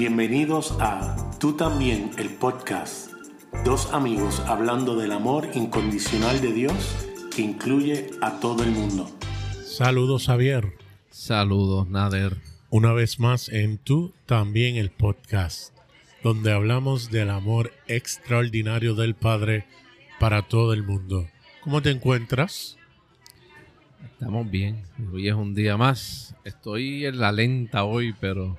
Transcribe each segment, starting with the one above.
Bienvenidos a Tú también, el podcast. Dos amigos hablando del amor incondicional de Dios que incluye a todo el mundo. Saludos Javier. Saludos Nader. Una vez más en Tú también el podcast, donde hablamos del amor extraordinario del Padre para todo el mundo. ¿Cómo te encuentras? Estamos bien. Hoy es un día más. Estoy en la lenta hoy, pero,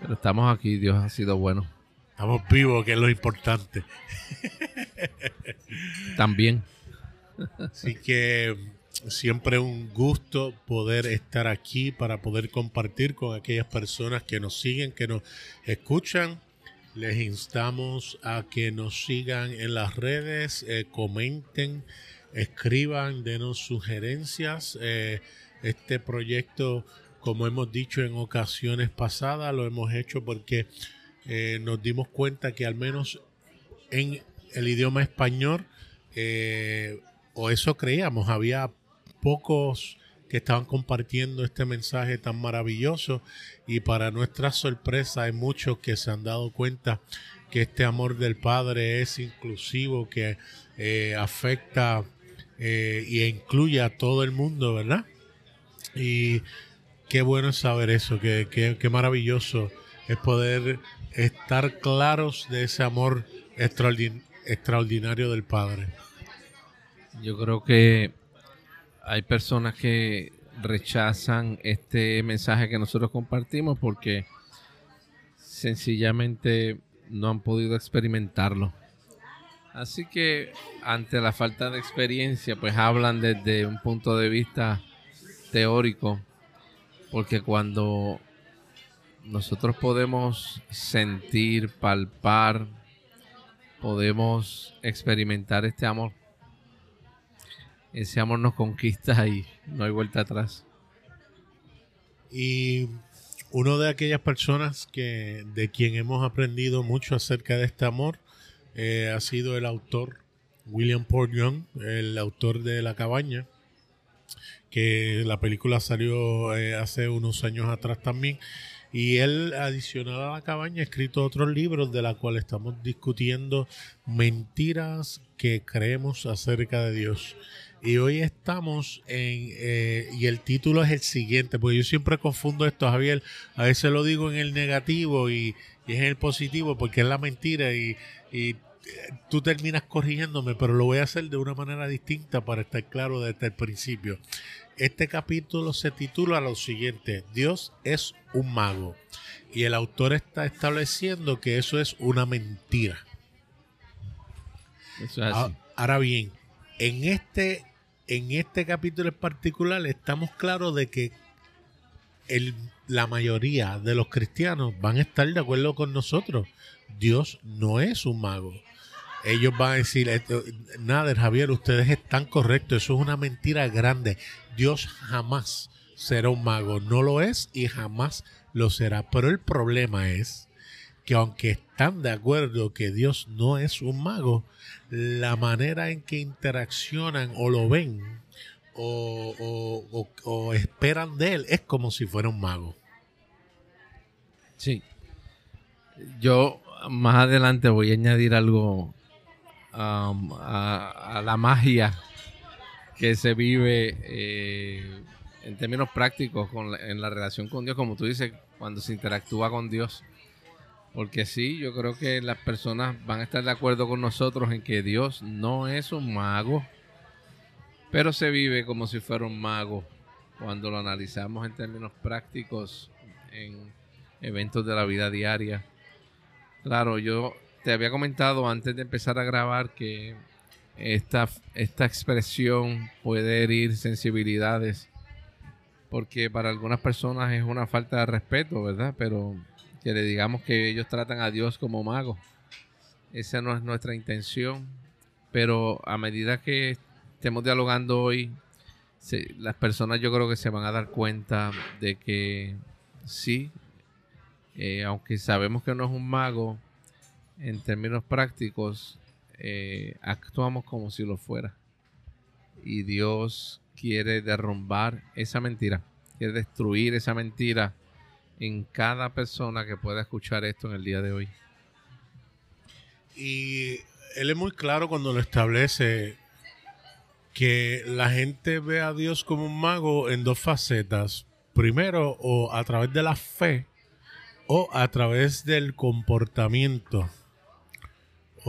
pero estamos aquí. Dios ha sido bueno. Estamos vivos, que es lo importante. También. Así que siempre un gusto poder estar aquí para poder compartir con aquellas personas que nos siguen, que nos escuchan. Les instamos a que nos sigan en las redes, eh, comenten, escriban, denos sugerencias. Eh, este proyecto, como hemos dicho en ocasiones pasadas, lo hemos hecho porque eh, nos dimos cuenta que al menos en el idioma español, o eso creíamos, había pocos que estaban compartiendo este mensaje tan maravilloso y para nuestra sorpresa hay muchos que se han dado cuenta que este amor del Padre es inclusivo, que eh, afecta eh, y incluye a todo el mundo, ¿verdad? Y qué bueno es saber eso, qué, qué maravilloso es poder estar claros de ese amor extraordinario del Padre. Yo creo que hay personas que rechazan este mensaje que nosotros compartimos porque sencillamente no han podido experimentarlo. Así que ante la falta de experiencia, pues hablan desde un punto de vista teórico, porque cuando nosotros podemos sentir, palpar, podemos experimentar este amor, ese amor nos conquista y no hay vuelta atrás. Y uno de aquellas personas que de quien hemos aprendido mucho acerca de este amor eh, ha sido el autor William Paul Young, el autor de La Cabaña, la película salió eh, hace unos años atrás también. Y él, adicional a la cabaña, ha escrito otros libros de la cual estamos discutiendo mentiras que creemos acerca de Dios. Y hoy estamos en, eh, y el título es el siguiente, porque yo siempre confundo esto, Javier, a veces lo digo en el negativo y, y es en el positivo, porque es la mentira y, y, eh, tú terminas corrigiéndome, pero lo voy a hacer de una manera distinta para estar claro desde el principio. Este capítulo se titula lo siguiente, Dios es un mago. Y el autor está estableciendo que eso es una mentira. Eso es así. Ahora bien, en este, en este capítulo en particular estamos claros de que el, la mayoría de los cristianos van a estar de acuerdo con nosotros. Dios no es un mago. Ellos van a decir, nada, Javier, ustedes están correctos, eso es una mentira grande. Dios jamás será un mago, no lo es y jamás lo será. Pero el problema es que aunque están de acuerdo que Dios no es un mago, la manera en que interaccionan o lo ven o, esperan de él es como si fuera un mago. Sí. Yo más adelante voy a añadir algo um, a, la magia que se vive eh, en términos prácticos con en la relación con Dios, como tú dices, cuando se interactúa con Dios. Porque sí, yo creo que las personas van a estar de acuerdo con nosotros en que Dios no es un mago, pero se vive como si fuera un mago cuando lo analizamos en términos prácticos en eventos de la vida diaria. Claro, yo te había comentado antes de empezar a grabar que esta, esta expresión puede herir sensibilidades porque para algunas personas es una falta de respeto, ¿verdad? Pero que le digamos que ellos tratan a Dios como mago. Esa no es nuestra intención, pero a medida que estemos dialogando hoy, las personas yo creo que se van a dar cuenta de que sí, eh, aunque sabemos que no es un mago, en términos prácticos, eh, actuamos como si lo fuera. Y Dios quiere derrumbar esa mentira, quiere destruir esa mentira en cada persona que pueda escuchar esto en el día de hoy. Y él es muy claro cuando lo establece que la gente ve a Dios como un mago en dos facetas. Primero, o a través de la fe, o a través del comportamiento,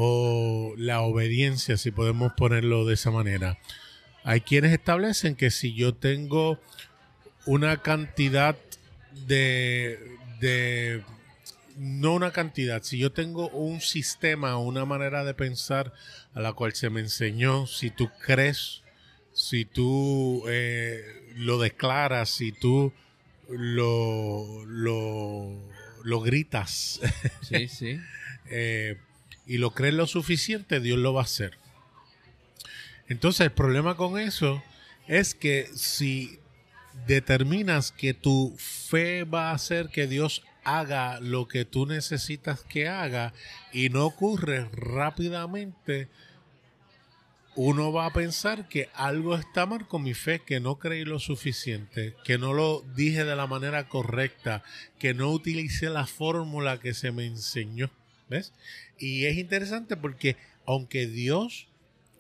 o la obediencia, si podemos ponerlo de esa manera. Hay quienes establecen que si yo tengo una cantidad de, de no una cantidad, si yo tengo un sistema, una manera de pensar a la cual se me enseñó, si tú crees, si tú eh, lo declaras, si tú lo, lo, gritas eh, y lo crees lo suficiente, Dios lo va a hacer. Entonces el problema con eso es que si determinas que tu fe va a hacer que Dios haga lo que tú necesitas que haga y no ocurre rápidamente, uno va a pensar que algo está mal con mi fe, que no creí lo suficiente, que no lo dije de la manera correcta, que no utilicé la fórmula que se me enseñó. ¿Ves? Y es interesante porque aunque Dios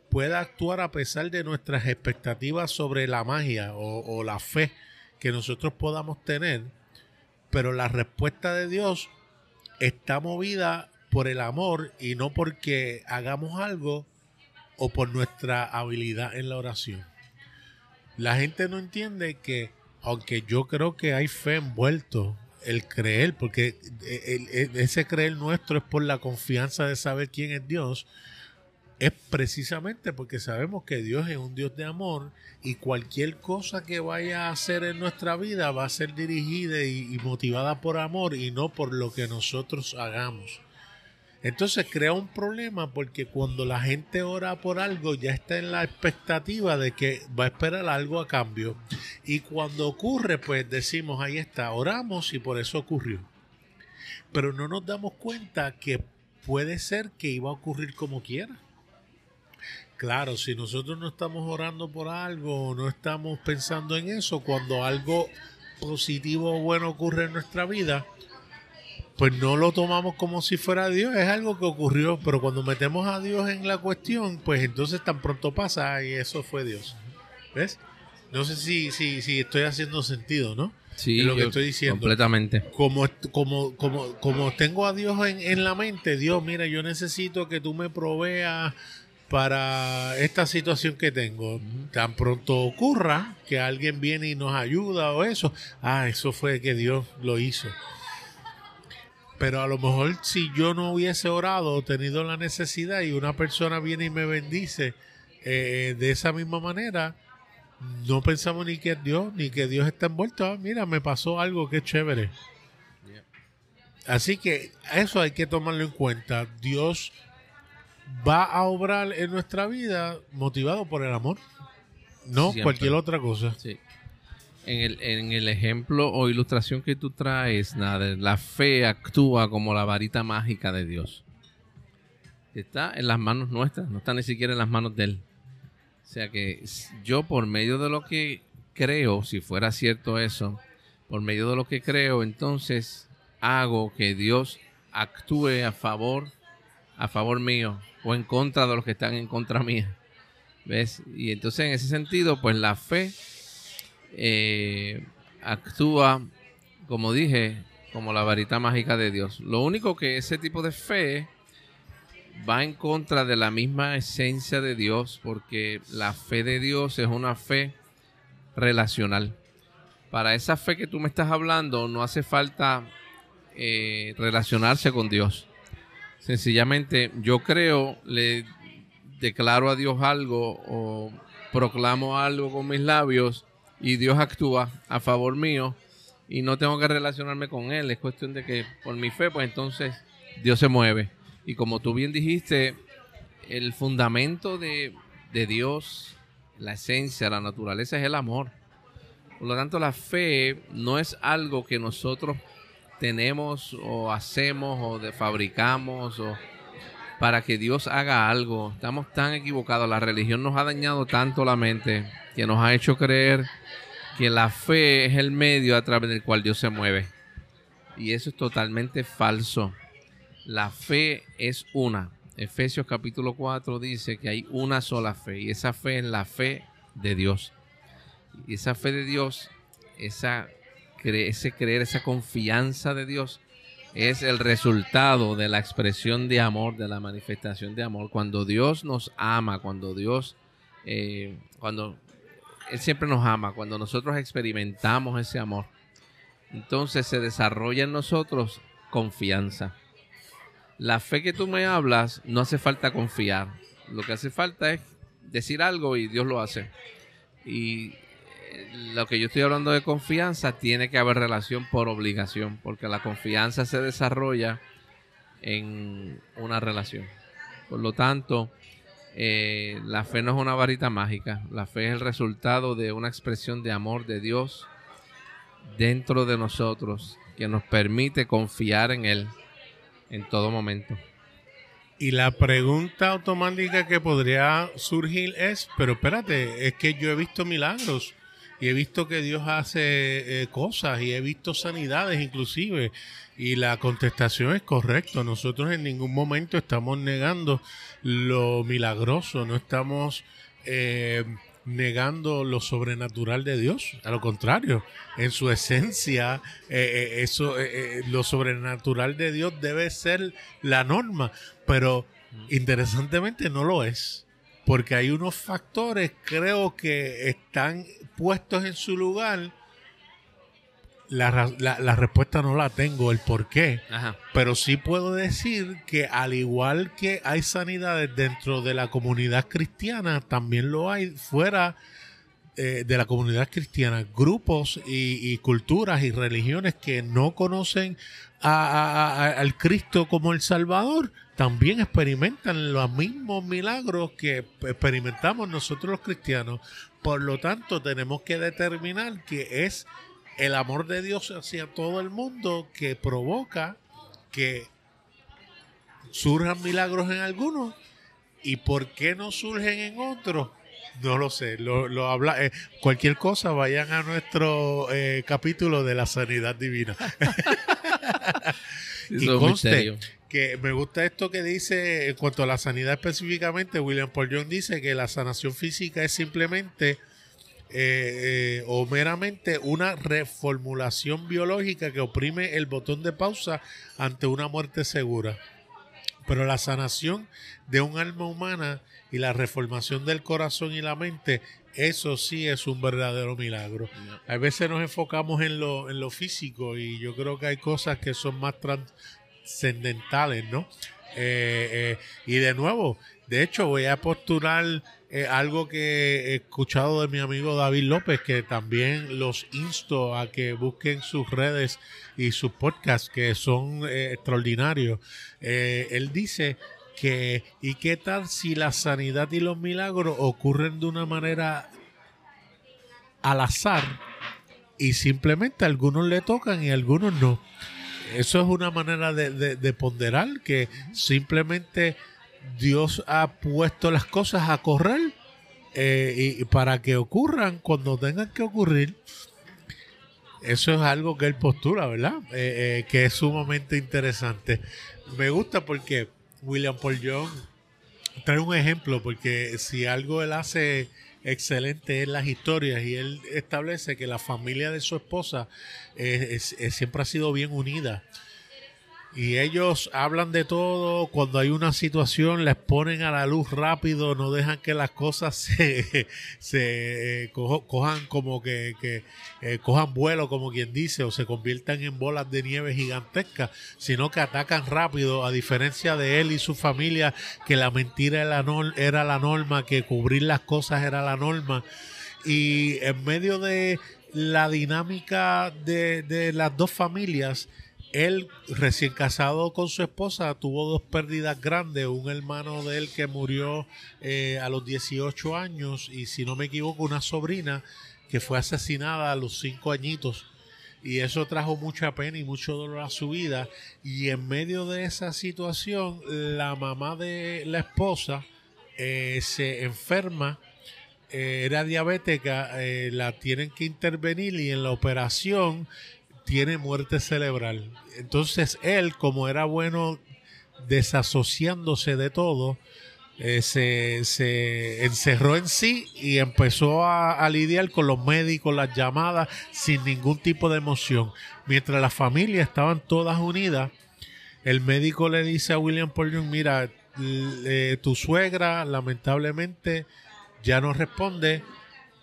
pueda actuar a pesar de nuestras expectativas sobre la magia o, o la fe que nosotros podamos tener, pero la respuesta de Dios está movida por el amor y no porque hagamos algo o por nuestra habilidad en la oración. La gente no entiende que, aunque yo creo que hay fe envuelto, el creer, porque ese creer nuestro es por la confianza de saber quién es Dios, es precisamente porque sabemos que Dios es un Dios de amor y cualquier cosa que vaya a hacer en nuestra vida va a ser dirigida y, motivada por amor y no por lo que nosotros hagamos. Entonces crea un problema porque cuando la gente ora por algo ya está en la expectativa de que va a esperar algo a cambio. Y cuando ocurre, pues decimos, ahí está, oramos y por eso ocurrió. Pero no nos damos cuenta que puede ser que iba a ocurrir como quiera. Claro, si nosotros no estamos orando por algo, no estamos pensando en eso, cuando algo positivo o bueno ocurre en nuestra vida, pues no lo tomamos como si fuera Dios, es algo que ocurrió, pero cuando metemos a Dios en la cuestión, pues entonces tan pronto pasa y eso fue Dios. ¿Ves? No sé si, si, si estoy haciendo sentido, ¿no? Sí, lo que estoy diciendo. Completamente. Como, como, como, como tengo a Dios en, en la mente, Dios, mira, yo necesito que tú me proveas para esta situación que tengo. Tan pronto ocurra que alguien viene y nos ayuda o eso, ah, eso fue que Dios lo hizo. Pero a lo mejor si yo no hubiese orado o tenido la necesidad y una persona viene y me bendice eh, de esa misma manera, no pensamos ni que es Dios, ni que Dios está envuelto. Ah, mira, me pasó algo que chévere. Así que eso hay que tomarlo en cuenta. Dios va a obrar en nuestra vida motivado por el amor, no cualquier otra cosa. En el, en el ejemplo o ilustración que tú traes, nada, la fe actúa como la varita mágica de Dios. Está en las manos nuestras, no está ni siquiera en las manos de Él. O sea que yo por medio de lo que creo, si fuera cierto eso, por medio de lo que creo, entonces hago que Dios actúe a favor, a favor mío, o en contra de los que están en contra mía. ¿Ves? Y entonces en ese sentido, pues la fe eh, actúa, como dije, como la varita mágica de Dios. Lo único que ese tipo de fe va en contra de la misma esencia de Dios, porque la fe de Dios es una fe relacional. Para esa fe que tú me estás hablando, no hace falta eh, relacionarse con Dios. Sencillamente yo creo, le declaro a Dios algo o proclamo algo con mis labios y Dios actúa a favor mío y no tengo que relacionarme con Él. Es cuestión de que por mi fe, pues entonces Dios se mueve. Y como tú bien dijiste, el fundamento de, de Dios, la esencia, la naturaleza es el amor. Por lo tanto, la fe no es algo que nosotros tenemos o hacemos o de fabricamos o para que Dios haga algo. Estamos tan equivocados. La religión nos ha dañado tanto la mente que nos ha hecho creer que la fe es el medio a través del cual Dios se mueve. Y eso es totalmente falso. La fe es una. Efesios capítulo 4 dice que hay una sola fe y esa fe es la fe de Dios. Y esa fe de Dios, esa, ese creer, esa confianza de Dios es el resultado de la expresión de amor, de la manifestación de amor. Cuando Dios nos ama, cuando Dios, eh, cuando Él siempre nos ama, cuando nosotros experimentamos ese amor, entonces se desarrolla en nosotros confianza. La fe que tú me hablas, no hace falta confiar. Lo que hace falta es decir algo y Dios lo hace. Y eh, lo que yo estoy hablando de confianza, tiene que haber relación por obligación, porque la confianza se desarrolla en una relación. Por lo tanto, eh, la fe no es una varita mágica, la fe es el resultado de una expresión de amor de Dios dentro de nosotros que nos permite confiar en Él en todo momento. Y la pregunta automática que podría surgir es, pero espérate, es que yo he visto milagros y he visto que Dios hace eh, cosas y he visto sanidades inclusive. Y la contestación es correcta. Nosotros en ningún momento estamos negando lo milagroso, no estamos eh, negando lo sobrenatural de Dios. A lo contrario, en su esencia, eh, eh, eso, eh, lo sobrenatural de Dios debe ser la norma, pero interesantemente no lo es. Porque hay unos factores, creo que están puestos en su lugar la, la, respuesta no la tengo, el por qué. Pero sí puedo decir que al igual que hay sanidades dentro de la comunidad cristiana, también lo hay fuera eh, de la comunidad cristiana. Grupos y, culturas y religiones que no conocen al Cristo como el Salvador, también experimentan los mismos milagros que experimentamos nosotros los cristianos. Por lo tanto, tenemos que determinar que es el amor de Dios hacia todo el mundo que provoca que surjan milagros en algunos y por qué no surgen en otros no lo sé, lo, habla, eh, cualquier cosa vayan a nuestro eh, capítulo de la sanidad divina. y conste que me gusta esto que dice en cuanto a la sanidad específicamente, William Paul Young dice que la sanación física es simplemente eh, eh, o meramente una reformulación biológica que oprime el botón de pausa ante una muerte segura. Pero la sanación de un alma humana y la reformación del corazón y la mente, eso sí es un verdadero milagro. A veces nos enfocamos en lo, en lo físico y yo creo que hay cosas que son más trascendentales, ¿no? Eh, y de nuevo, de hecho voy a postular algo que he escuchado de mi amigo David López, que también los insto a que busquen sus redes y sus podcasts, que son eh, extraordinarios. Eh, él dice que, ¿y qué tal si la sanidad y los milagros ocurren de una manera al azar y simplemente algunos le tocan y algunos no? Eso es una manera de ponderar que simplemente Dios ha puesto las cosas a correr eh, y para que ocurran cuando tengan que ocurrir. Eso es algo que él postula, ¿verdad? Eh, eh, que es sumamente interesante. Me gusta porque William Paul Young. Trae un ejemplo, porque si algo él hace excelente en las historias y él establece que la familia de su esposa siempre ha sido bien unida y ellos hablan de todo, cuando hay una situación les ponen a la luz rápido, no dejan que las cosas se, se eh, cojan como que, que eh, cojan vuelo, como quien dice, o se conviertan en bolas de nieve gigantescas, sino que atacan rápido, a diferencia de él y su familia, que la mentira era la, era la norma, que cubrir las cosas era la norma. Y en medio de la dinámica de, de las dos familias, él, recién casado con su esposa, tuvo dos pérdidas grandes. Un hermano de él que murió eh, a los 18 años y, si no me equivoco, una sobrina que fue asesinada a los 5 añitos. Y eso trajo mucha pena y mucho dolor a su vida. Y en medio de esa situación, la mamá de la esposa eh, se enferma eh, era diabética, la tienen que intervenir y en la operación tiene muerte cerebral. Entonces él, como era bueno desasociándose de todo, eh, se, encerró en sí y empezó a, lidiar con los médicos, las llamadas, sin ningún tipo de emoción. Mientras las familias estaban todas unidas, el médico le dice a William Paul mira, eh, tu suegra lamentablemente ya no responde,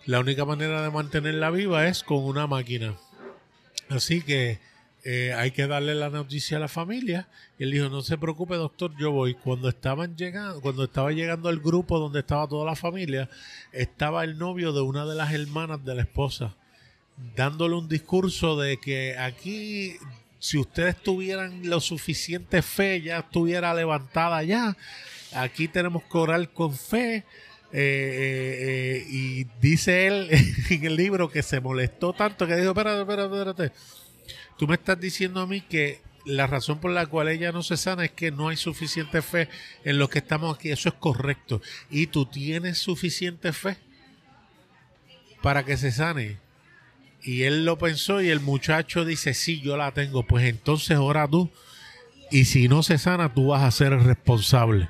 la única manera de mantenerla viva es con una máquina. Así que eh, hay que darle la noticia a la familia. Y él dijo, no se preocupe doctor, yo voy. Cuando estaban llegando, cuando estaba llegando el grupo donde estaba toda la familia, estaba el novio de una de las hermanas de la esposa, dándole un discurso de que aquí, si ustedes tuvieran lo suficiente fe, ya estuviera levantada ya. Aquí tenemos que orar con fe. Eh, eh, y dice él en el libro que se molestó tanto que dijo, espérate, espérate, espérate Tú me estás diciendo a mí que la razón por la cual ella no se sana es que no hay suficiente fe en lo que estamos aquí. Eso es correcto. Y tú tienes suficiente fe para que se sane. Y él lo pensó y el muchacho dice, sí, yo la tengo. Pues entonces ora tú. Y si no se sana, tú vas a ser el responsable.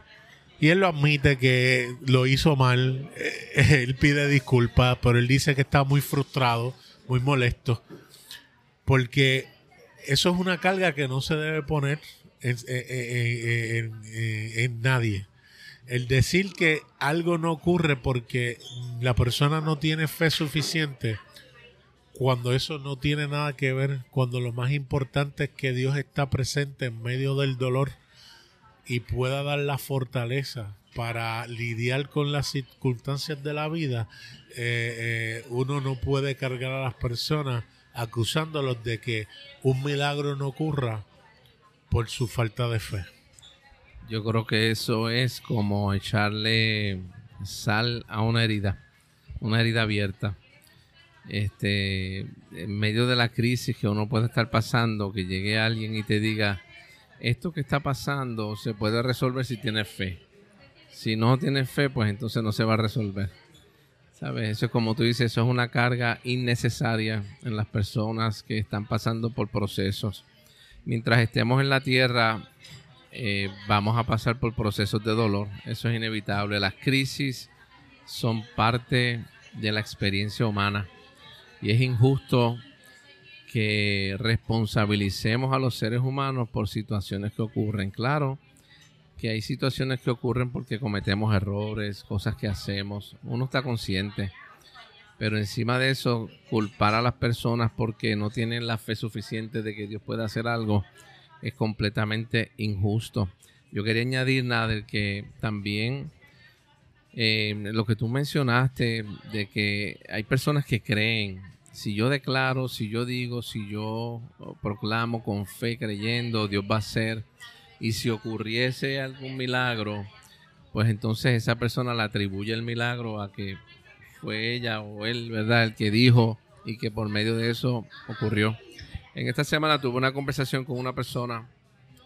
Y él lo admite que lo hizo mal. Él pide disculpas, pero él dice que está muy frustrado, muy molesto. Porque eso es una carga que no se debe poner en, nadie. El decir que algo no ocurre porque la persona no tiene fe suficiente, cuando eso no tiene nada que ver, cuando lo más importante es que Dios está presente en medio del dolor y pueda dar la fortaleza para lidiar con las circunstancias de la vida, eh, eh, uno no puede cargar a las personas acusándolos de que un milagro no ocurra por su falta de fe. Yo creo que eso es como echarle sal a una herida, una herida abierta. Este, en medio de la crisis que uno puede estar pasando, que llegue alguien y te diga, esto que está pasando se puede resolver si tienes fe. Si no tienes fe, pues entonces no se va a resolver. ¿Sabes? Eso es como tú dices, eso es una carga innecesaria en las personas que están pasando por procesos. Mientras estemos en la tierra, eh, vamos a pasar por procesos de dolor. Eso es inevitable. Las crisis son parte de la experiencia humana. Y es injusto que responsabilicemos a los seres humanos por situaciones que ocurren. Claro, que hay situaciones que ocurren porque cometemos errores, cosas que hacemos, uno está consciente, pero encima de eso, culpar a las personas porque no tienen la fe suficiente de que Dios pueda hacer algo es completamente injusto. Yo quería añadir, nada que también eh, lo que tú mencionaste, de que hay personas que creen, si yo declaro, si yo digo, si yo proclamo con fe, creyendo, Dios va a hacer y si ocurriese algún milagro, pues entonces esa persona le atribuye el milagro a que fue ella o él, ¿verdad?, el que dijo y que por medio de eso ocurrió. En esta semana tuve una conversación con una persona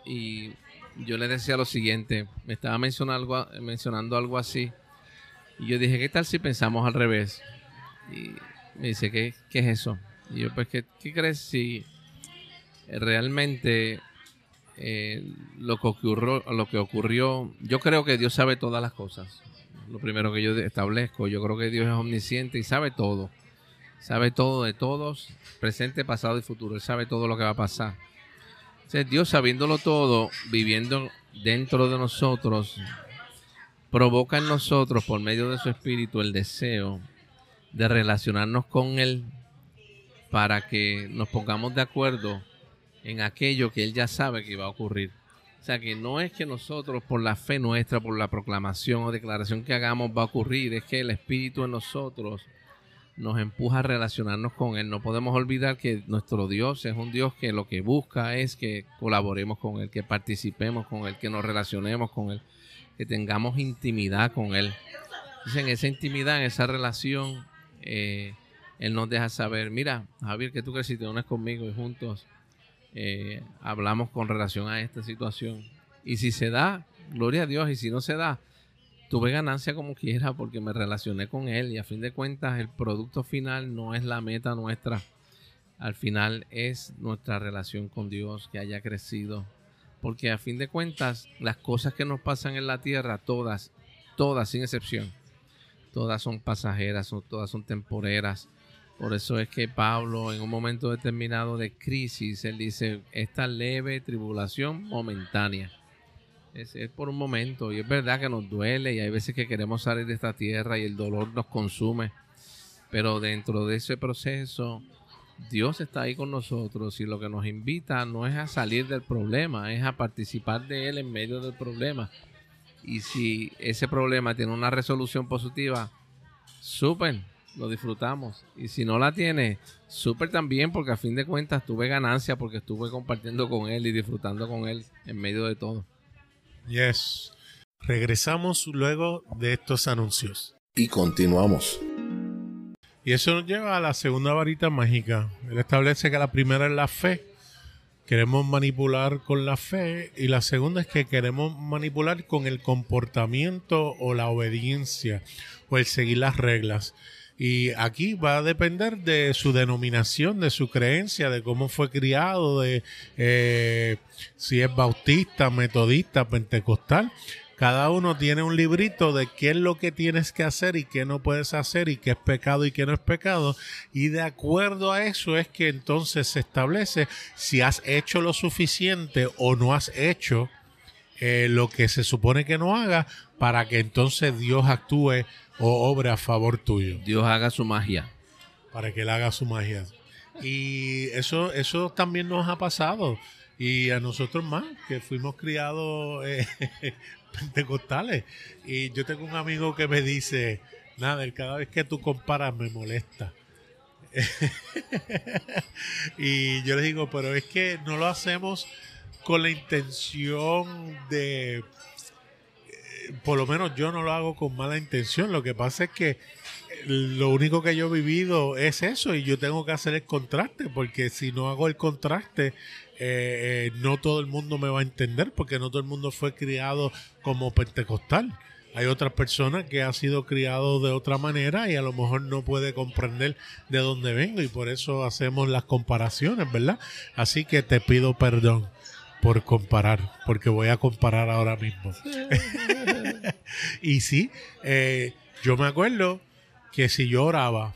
y yo le decía lo siguiente, me estaba mencionando algo, mencionando algo así y yo dije, ¿qué tal si pensamos al revés? Y me dice, ¿qué, qué es eso? Y yo, pues, ¿qué, qué crees si realmente eh, lo, que ocurrió, lo que ocurrió, yo creo que Dios sabe todas las cosas. Lo primero que yo establezco, yo creo que Dios es omnisciente y sabe todo. Sabe todo de todos, presente, pasado y futuro. Él sabe todo lo que va a pasar. Dios sabiéndolo todo, viviendo dentro de nosotros, provoca en nosotros, por medio de su espíritu, el deseo de relacionarnos con Él para que nos pongamos de acuerdo en aquello que Él ya sabe que va a ocurrir. O sea que no es que nosotros por la fe nuestra, por la proclamación o declaración que hagamos va a ocurrir, es que el Espíritu en nosotros nos empuja a relacionarnos con Él. No podemos olvidar que nuestro Dios es un Dios que lo que busca es que colaboremos con Él, que participemos con Él, que nos relacionemos con Él, que tengamos intimidad con Él. Entonces en esa intimidad, en esa relación, eh, Él nos deja saber, mira, Javier, que tú crees si te unes conmigo y juntos eh, hablamos con relación a esta situación. Y si se da, gloria a Dios, y si no se da, tuve ganancia como quiera porque me relacioné con él y a fin de cuentas el producto final no es la meta nuestra. al final es nuestra relación con Dios que haya crecido. Porque a fin de cuentas, las cosas que nos pasan en la tierra, todas, todas sin excepción, todas son pasajeras, todas son temporeras. Por eso es que Pablo en un momento determinado de crisis, él dice, esta leve tribulación momentánea. Es, es, por un momento y es verdad que nos duele y hay veces que queremos salir de esta tierra y el dolor nos consume. Pero dentro de ese proceso, Dios está ahí con nosotros y lo que nos invita no es a salir del problema, es a participar de Él en medio del problema. Y si ese problema tiene una resolución positiva, súper, lo disfrutamos. Y si no la tiene, súper también, porque a fin de cuentas tuve ganancia porque estuve compartiendo con Él y disfrutando con Él en medio de todo. Yes. Regresamos luego de estos anuncios. Y continuamos. Y eso nos lleva a la segunda varita mágica. Él establece que la primera es la fe. Queremos manipular con la fe. Y la segunda es que queremos manipular con el comportamiento o la obediencia o el seguir las reglas. Y aquí va a depender de su denominación, de su creencia, de cómo fue criado, de eh, si es bautista, metodista, pentecostal. Cada uno tiene un librito de qué es lo que tienes que hacer y qué no puedes hacer y qué es pecado y qué no es pecado. Y de acuerdo a eso es que entonces se establece si has hecho lo suficiente o no has hecho eh, lo que se supone que no haga para que entonces Dios actúe o obre a favor tuyo. Dios haga su magia. Para que él haga su magia. Y eso, eso también nos ha pasado. Y a nosotros más, que fuimos criados eh, pentecostales. Y yo tengo un amigo que me dice, nada, cada vez que tú comparas me molesta. y yo le digo, pero es que no lo hacemos con la intención de, eh, por lo menos yo no lo hago con mala intención, lo que pasa es que lo único que yo he vivido es eso y yo tengo que hacer el contraste, porque si no hago el contraste, eh, eh, no todo el mundo me va a entender, porque no todo el mundo fue criado como pentecostal. Hay otras personas que ha sido criado de otra manera y a lo mejor no puede comprender de dónde vengo y por eso hacemos las comparaciones, ¿verdad? Así que te pido perdón por comparar, porque voy a comparar ahora mismo. y sí, eh, yo me acuerdo que si yo oraba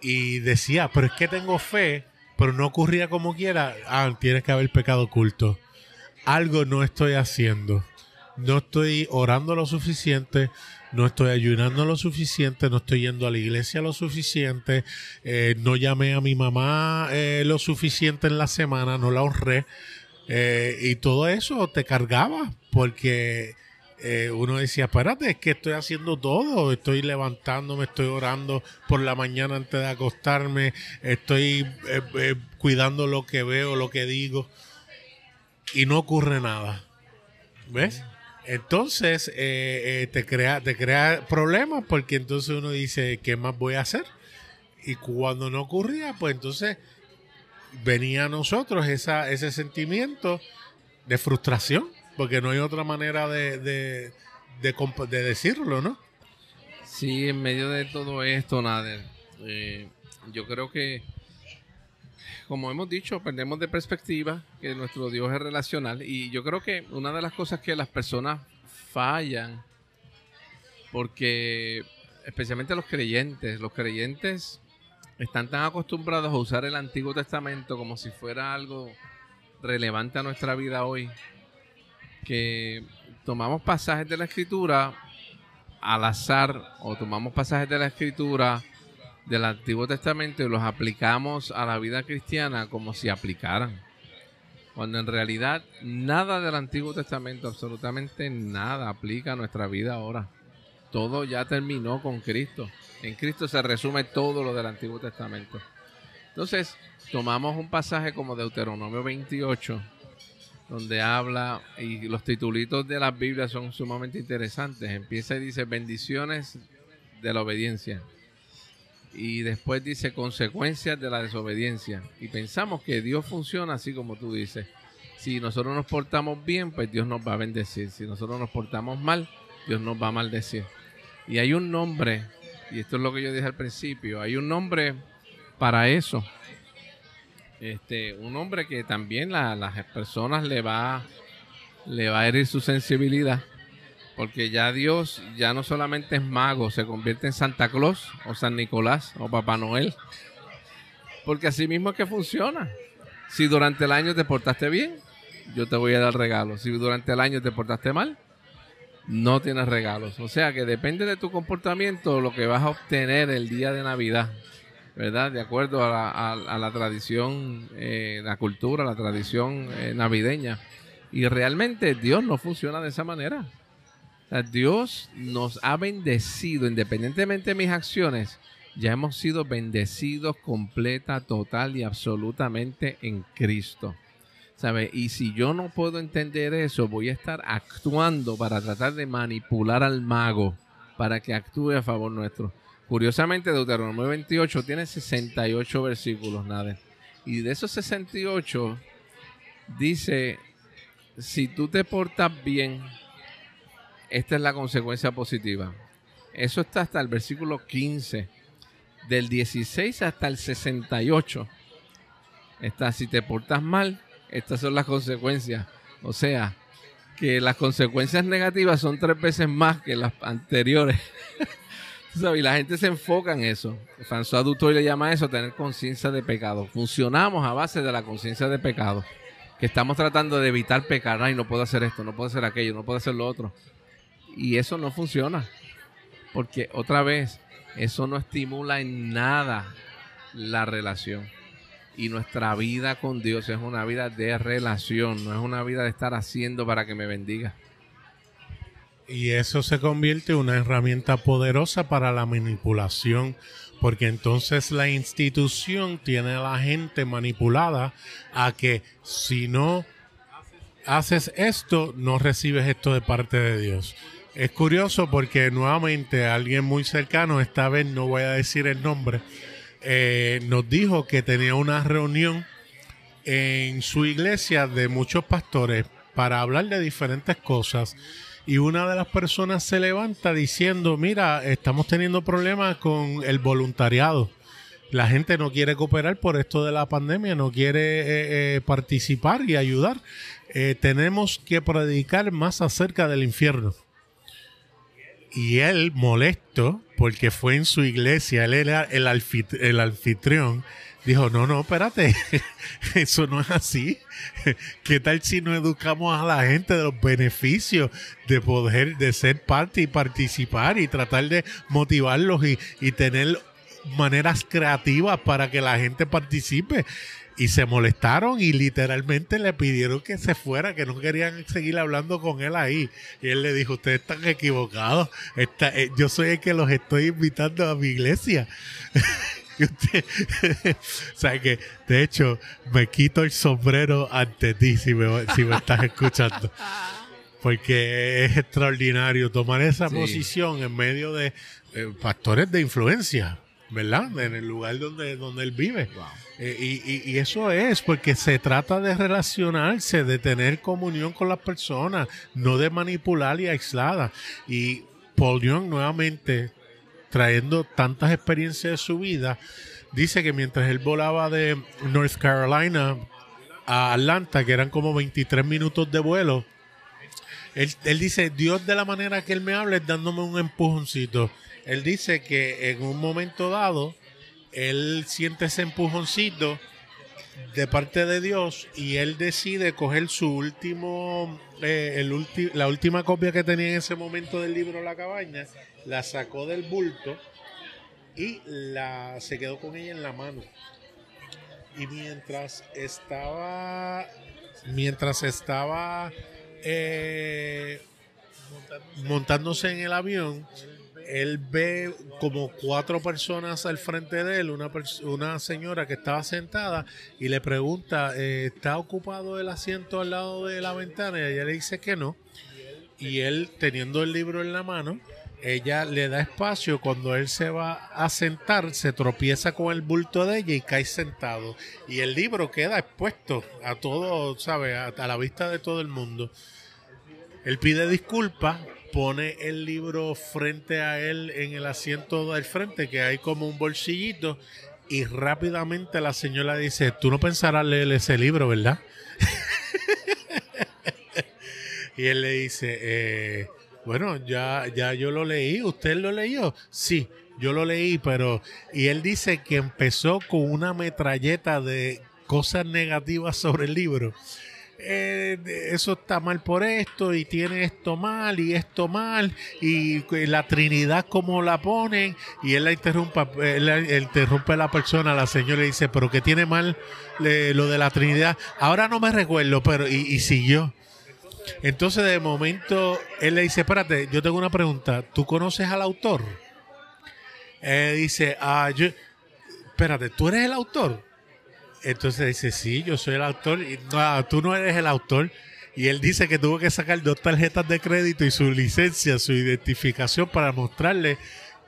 y decía, pero es que tengo fe, pero no ocurría como quiera, ah, tienes que haber pecado oculto. Algo no estoy haciendo. No estoy orando lo suficiente, no estoy ayunando lo suficiente, no estoy yendo a la iglesia lo suficiente, eh, no llamé a mi mamá eh, lo suficiente en la semana, no la honré. Eh, y todo eso te cargaba porque eh, uno decía, espérate, es que estoy haciendo todo, estoy levantándome, estoy orando por la mañana antes de acostarme, estoy eh, eh, cuidando lo que veo, lo que digo, y no ocurre nada. ¿Ves? Entonces te, crea, te crea problemas porque entonces uno dice, ¿qué más voy a hacer? Y cuando no ocurría, pues entonces venía a nosotros esa, ese sentimiento de frustración porque no hay otra manera de, de, de, decirlo, ¿no? Sí, en medio de todo esto, Nader, eh, yo creo que, como hemos dicho, perdemos de perspectiva que nuestro Dios es relacional y yo creo que una de las cosas que las personas fallan, porque especialmente los creyentes, los creyentes están tan acostumbrados a usar el Antiguo Testamento como si fuera algo relevante a nuestra vida hoy, que tomamos pasajes de la escritura al azar o tomamos pasajes de la escritura del Antiguo Testamento y los aplicamos a la vida cristiana como si aplicaran. Cuando en realidad nada del Antiguo Testamento, absolutamente nada aplica a nuestra vida ahora. Todo ya terminó con Cristo. En Cristo se resume todo lo del Antiguo Testamento. Entonces, tomamos un pasaje como Deuteronomio 28, donde habla, y los titulitos de las Biblias son sumamente interesantes. Empieza y dice bendiciones de la obediencia. Y después dice consecuencias de la desobediencia. Y pensamos que Dios funciona así como tú dices. Si nosotros nos portamos bien, pues Dios nos va a bendecir. Si nosotros nos portamos mal, Dios nos va a maldecir. Y hay un nombre, y esto es lo que yo dije al principio, hay un nombre para eso. Este, un hombre que también a las personas le va, le va a herir su sensibilidad. Porque ya Dios ya no solamente es mago, se convierte en Santa Claus o San Nicolás o Papá Noel. Porque así mismo es que funciona. Si durante el año te portaste bien, yo te voy a dar regalos. Si durante el año te portaste mal, no tienes regalos. O sea que depende de tu comportamiento lo que vas a obtener el día de Navidad. ¿Verdad? De acuerdo a la, tradición, eh, la cultura, la tradición eh, navideña. Y realmente Dios no funciona de esa manera. Dios nos ha bendecido, independientemente de mis acciones, ya hemos sido bendecidos completa, total y absolutamente en Cristo. ¿Sabe? Y si yo no puedo entender eso, voy a estar actuando para tratar de manipular al mago para que actúe a favor nuestro. Curiosamente, Deuteronomio 28 tiene 68 versículos, nada. Y de esos 68 dice, si tú te portas bien, esta es la consecuencia positiva. Eso está hasta el versículo 15 del 16 hasta el 68. Está, si te portas mal, estas son las consecuencias. O sea, que las consecuencias negativas son tres veces más que las anteriores. y la gente se enfoca en eso. François Dutoy le llama eso tener conciencia de pecado. Funcionamos a base de la conciencia de pecado. Que estamos tratando de evitar pecar. Ay, no puedo hacer esto, no puedo hacer aquello, no puedo hacer lo otro. Y eso no funciona. Porque otra vez, eso no estimula en nada la relación. Y nuestra vida con Dios es una vida de relación, no es una vida de estar haciendo para que me bendiga. Y eso se convierte en una herramienta poderosa para la manipulación, porque entonces la institución tiene a la gente manipulada a que si no haces esto, no recibes esto de parte de Dios. Es curioso porque nuevamente alguien muy cercano, esta vez no voy a decir el nombre, eh, nos dijo que tenía una reunión en su iglesia de muchos pastores para hablar de diferentes cosas y una de las personas se levanta diciendo, mira, estamos teniendo problemas con el voluntariado. La gente no quiere cooperar por esto de la pandemia, no quiere eh, eh, participar y ayudar. tenemos que predicar más acerca del infierno. Y él, molesto, porque fue en su iglesia, él era el anfitrión, dijo, no, no, espérate, eso no es así. ¿Qué tal si no educamos a la gente de los beneficios de poder, de ser parte y participar y tratar de motivarlos y, y tener maneras creativas para que la gente participe? y se molestaron y literalmente le pidieron que se fuera, que no querían seguir hablando con él ahí. Y él le dijo, ustedes están equivocados, eh, yo soy el que los estoy invitando a mi iglesia. y usted, o sea que, de hecho, me quito el sombrero ante ti si me, si me estás escuchando. Porque es extraordinario tomar esa posición en medio de eh, pastores de influencia, ¿verdad? En el lugar donde, donde él vive. Eh, y, eso es porque se trata de relacionarse, de tener comunión con las personas, no de manipular y aislada. Y Paul Young nuevamente, trayendo tantas experiencias de su vida, dice que mientras él volaba de North Carolina a Atlanta, que eran como 23 minutos de vuelo, él, él dice, Dios de la manera que él me habla es dándome un empujoncito. Él dice que en un momento dado, él siente ese empujoncito de parte de Dios y él decide coger su último, eh, el la última copia que tenía en ese momento del libro La cabaña, la sacó del bulto y la, se quedó con ella en la mano. Y mientras estaba, mientras estaba eh, montándose en el avión, él ve como cuatro personas al frente de él, una, una señora que estaba sentada y le pregunta, eh, ¿está ocupado el asiento al lado de la ventana? Y ella le dice que no. Y él, teniendo el libro en la mano, ella le da espacio. Cuando él se va a sentar, se tropieza con el bulto de ella y cae sentado. Y el libro queda expuesto a todo, ¿sabe? A, a la vista de todo el mundo. Él pide disculpas pone el libro frente a él en el asiento del frente, que hay como un bolsillito, Y rápidamente la señora dice, tú no pensarás leer ese libro, ¿verdad? y él le dice, eh, bueno, ya, ya yo lo leí, ¿usted lo leyó? Sí, yo lo leí, pero... Y él dice que empezó con una metralleta de cosas negativas sobre el libro. Eh, eso está mal por esto y tiene esto mal y esto mal y la Trinidad como la ponen y él la interrumpe, él, interrumpe a la persona, la señora le dice, pero que tiene mal lo de la Trinidad. Ahora no me recuerdo, pero y, y siguió. Entonces de momento él le dice, espérate, yo tengo una pregunta, ¿tú conoces al autor? Él dice, ah, yo, espérate, ¿tú eres el autor? Entonces dice, sí, yo soy el autor. Y no, tú no eres el autor. Y él dice que tuvo que sacar dos tarjetas de crédito y su licencia, su identificación para mostrarle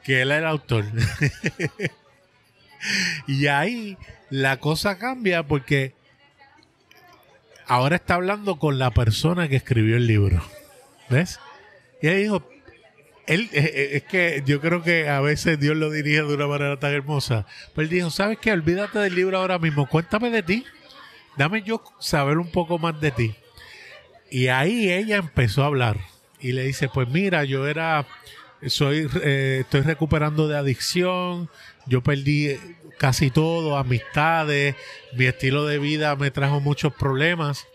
que él era el autor. y ahí la cosa cambia porque ahora está hablando con la persona que escribió el libro. ¿Ves? Y él dijo, él, eh, eh, es que yo creo que a veces Dios lo dirige de una manera tan hermosa. Pero él dijo, ¿sabes qué? Olvídate del libro ahora mismo, cuéntame de ti. Dame yo saber un poco más de ti. Y ahí ella empezó a hablar. Y le dice, pues mira, yo era, soy, eh, estoy recuperando de adicción, yo perdí casi todo, amistades, mi estilo de vida me trajo muchos problemas.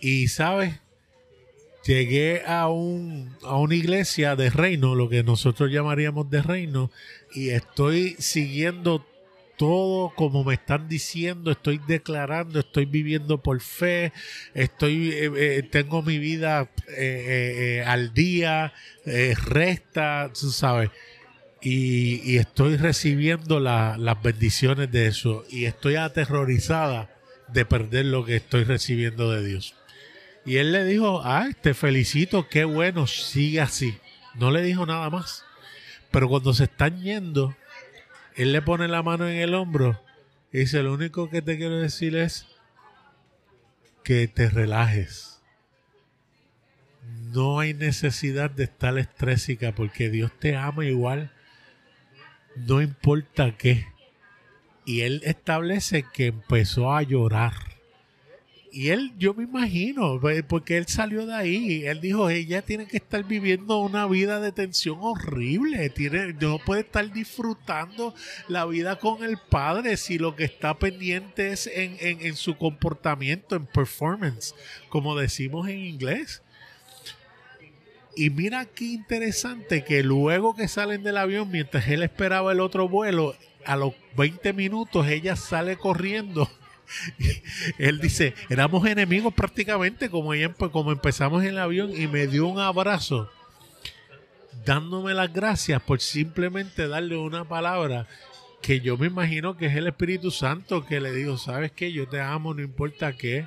Y sabes, llegué a, un, a una iglesia de reino, lo que nosotros llamaríamos de reino, y estoy siguiendo todo como me están diciendo, estoy declarando, estoy viviendo por fe, estoy, eh, eh, tengo mi vida eh, al día, resta, tú sabes, y, estoy recibiendo las bendiciones de eso, y estoy aterrorizada de perder lo que estoy recibiendo de Dios. Y él le dijo, ay, te felicito, qué bueno, sigue así. No le dijo nada más. Pero cuando se están yendo, él le pone la mano en el hombro y dice, lo único que te quiero decir es que te relajes. No hay necesidad de estar estrésica porque Dios te ama igual. No importa qué. Y él establece que empezó a llorar y él, yo me imagino, porque él salió de ahí, él dijo, ella tiene que estar viviendo una vida de tensión horrible, tiene, no puede estar disfrutando la vida con el padre si lo que está pendiente es en, en su comportamiento, en performance, como decimos en inglés. Y mira qué interesante que luego que salen del avión, mientras él esperaba el otro vuelo, a los 20 minutos ella sale corriendo. Él dice, éramos enemigos prácticamente como, ella, como empezamos en el avión y me dio un abrazo dándome las gracias por simplemente darle una palabra que yo me imagino que es el Espíritu Santo que le dijo, sabes que yo te amo, no importa qué,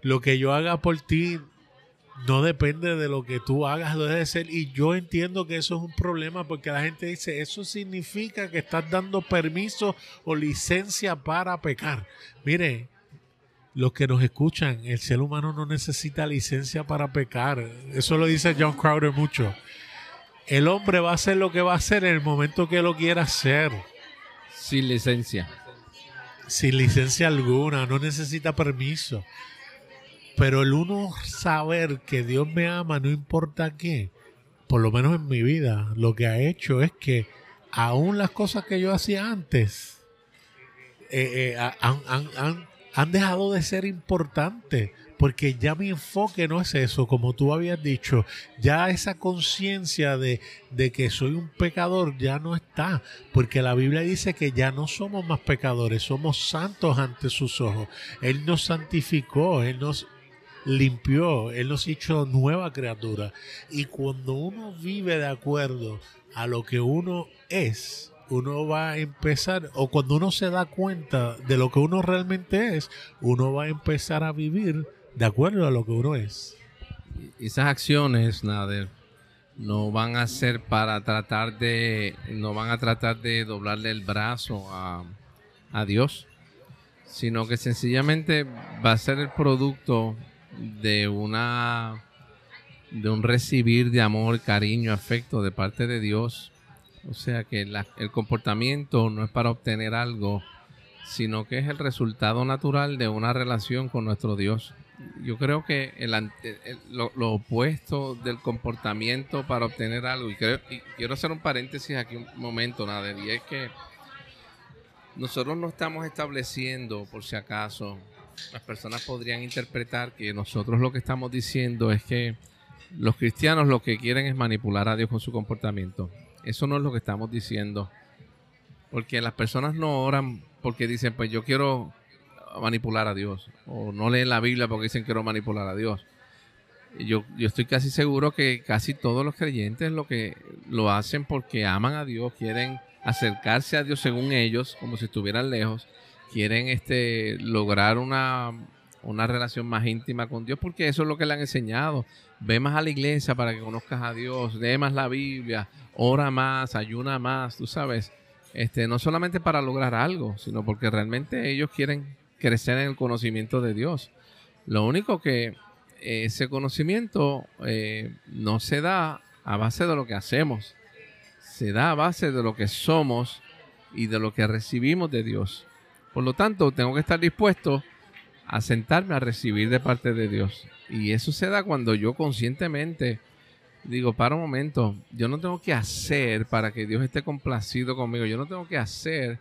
lo que yo haga por ti no depende de lo que tú hagas, debe ser. Y yo entiendo que eso es un problema porque la gente dice, eso significa que estás dando permiso o licencia para pecar. Mire, los que nos escuchan, el ser humano no necesita licencia para pecar. Eso lo dice John Crowder mucho. El hombre va a hacer lo que va a hacer en el momento que lo quiera hacer. Sin licencia. Sin licencia alguna, no necesita permiso. Pero el uno saber que Dios me ama, no importa qué, por lo menos en mi vida, lo que ha hecho es que aún las cosas que yo hacía antes eh, eh, han, han dejado de ser importantes porque ya mi enfoque no es eso, como tú habías dicho, ya esa conciencia de, de, que soy un pecador ya no está, porque la Biblia dice que ya no somos más pecadores, somos santos ante sus ojos. Él nos santificó, Él nos limpió, Él nos hizo nueva criatura. Y cuando uno vive de acuerdo a lo que uno es, uno va a empezar, o cuando uno se da cuenta de lo que uno realmente es, uno va a empezar a vivir de acuerdo a lo que uno es. Esas acciones, Nader, no van a ser para tratar de, no van a tratar de doblarle el brazo a, a Dios, sino que sencillamente va a ser el producto de una de un recibir de amor, cariño, afecto de parte de Dios O sea que el comportamiento no es para obtener algo, sino que es el resultado natural de una relación con nuestro Dios. Yo creo que el, lo, opuesto del comportamiento para obtener algo, y, quiero hacer un paréntesis aquí un momento, nada, y es que nosotros no estamos estableciendo, por si acaso, las personas podrían interpretar que nosotros lo que estamos diciendo es que los cristianos lo que quieren es manipular a Dios con su comportamiento. Eso no es lo que estamos diciendo. Porque las personas no oran porque dicen, pues yo quiero manipular a Dios. O no leen la Biblia porque dicen quiero manipular a Dios. Yo, yo estoy casi seguro que casi todos los creyentes lo que lo hacen porque aman a Dios, quieren acercarse a Dios según ellos, como si estuvieran lejos, quieren este lograr una, una relación más íntima con Dios, porque eso es lo que le han enseñado. Ve más a la iglesia para que conozcas a Dios, lee más la Biblia, ora más, ayuna más, tú sabes. Este, no solamente para lograr algo, sino porque realmente ellos quieren crecer en el conocimiento de Dios. Lo único que ese conocimiento eh, no se da a base de lo que hacemos, se da a base de lo que somos y de lo que recibimos de Dios. Por lo tanto, tengo que estar dispuesto a sentarme a recibir de parte de Dios. Y eso se da cuando yo conscientemente digo, para un momento, yo no tengo que hacer para que Dios esté complacido conmigo, yo no tengo que hacer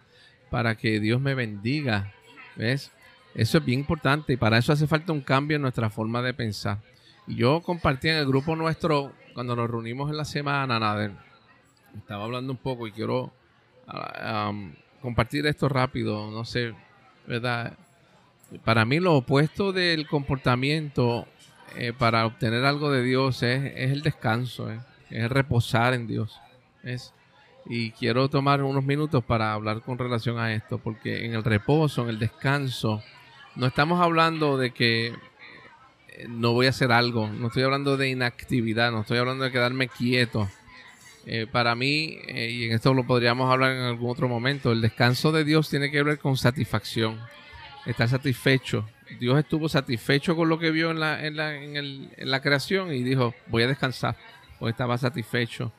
para que Dios me bendiga. ¿Ves? Eso es bien importante y para eso hace falta un cambio en nuestra forma de pensar. Yo compartí en el grupo nuestro, cuando nos reunimos en la semana, nada, estaba hablando un poco y quiero ah, compartir esto rápido, no sé, ¿verdad? Para mí lo opuesto del comportamiento eh, para obtener algo de Dios es, el descanso, eh, es reposar en Dios. Es, y quiero tomar unos minutos para hablar con relación a esto, porque en el reposo, en el descanso, no estamos hablando de que eh, no voy a hacer algo, no estoy hablando de inactividad, no estoy hablando de quedarme quieto. Para mí, y en esto lo podríamos hablar en algún otro momento, el descanso de Dios tiene que ver con satisfacción, estar satisfecho, Dios estuvo satisfecho con lo que vio en la, en la, en el, en la creación y dijo, voy a descansar, porque estaba satisfecho.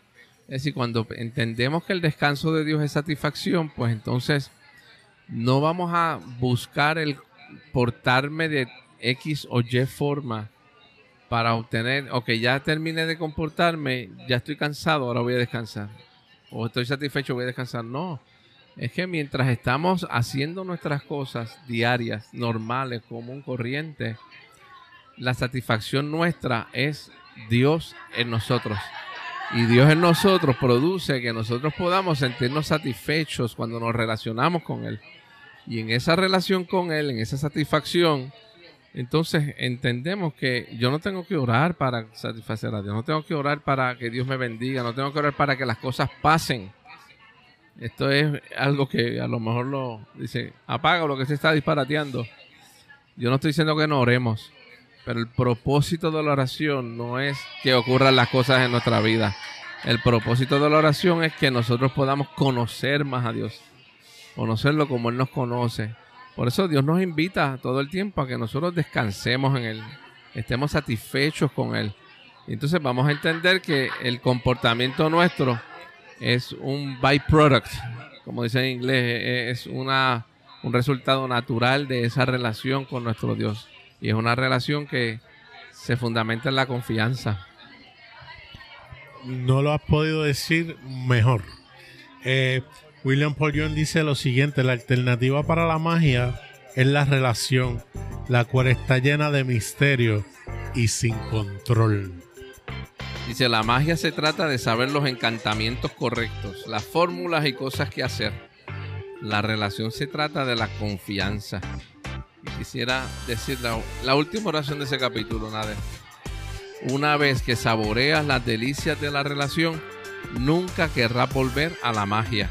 Es decir, cuando entendemos que el descanso de Dios es satisfacción, pues entonces no vamos a buscar el portarme de X o Y forma para obtener, ok, ya terminé de comportarme, ya estoy cansado, ahora voy a descansar. O estoy satisfecho, voy a descansar. No, es que mientras estamos haciendo nuestras cosas diarias, normales, como un corriente, la satisfacción nuestra es Dios en nosotros. Y Dios en nosotros produce que nosotros podamos sentirnos satisfechos cuando nos relacionamos con Él. Y en esa relación con Él, en esa satisfacción, entonces entendemos que yo no tengo que orar para satisfacer a Dios, no tengo que orar para que Dios me bendiga, no tengo que orar para que las cosas pasen esto es algo que a lo mejor lo dice, apaga lo que se está disparateando. Yo no estoy diciendo que no oremos, pero el propósito de la oración no es que ocurran las cosas en nuestra vida. El propósito de la oración es que nosotros podamos conocer más a Dios, conocerlo como Él nos conoce. Por eso Dios nos invita todo el tiempo a que nosotros descansemos en Él, estemos satisfechos con Él. Y entonces vamos a entender que el comportamiento nuestro es un byproduct, como dice en inglés, es una, un resultado natural de esa relación con nuestro Dios. Y es una relación que se fundamenta en la confianza. No lo has podido decir mejor. Eh, William Paul dice lo siguiente, la alternativa para la magia es la relación, la cual está llena de misterio y sin control. Dice, la magia se trata de saber los encantamientos correctos, las fórmulas y cosas que hacer. La relación se trata de la confianza. Quisiera decir la, última oración de ese capítulo, Nader. Una vez que saboreas las delicias de la relación, nunca querrás volver a la magia.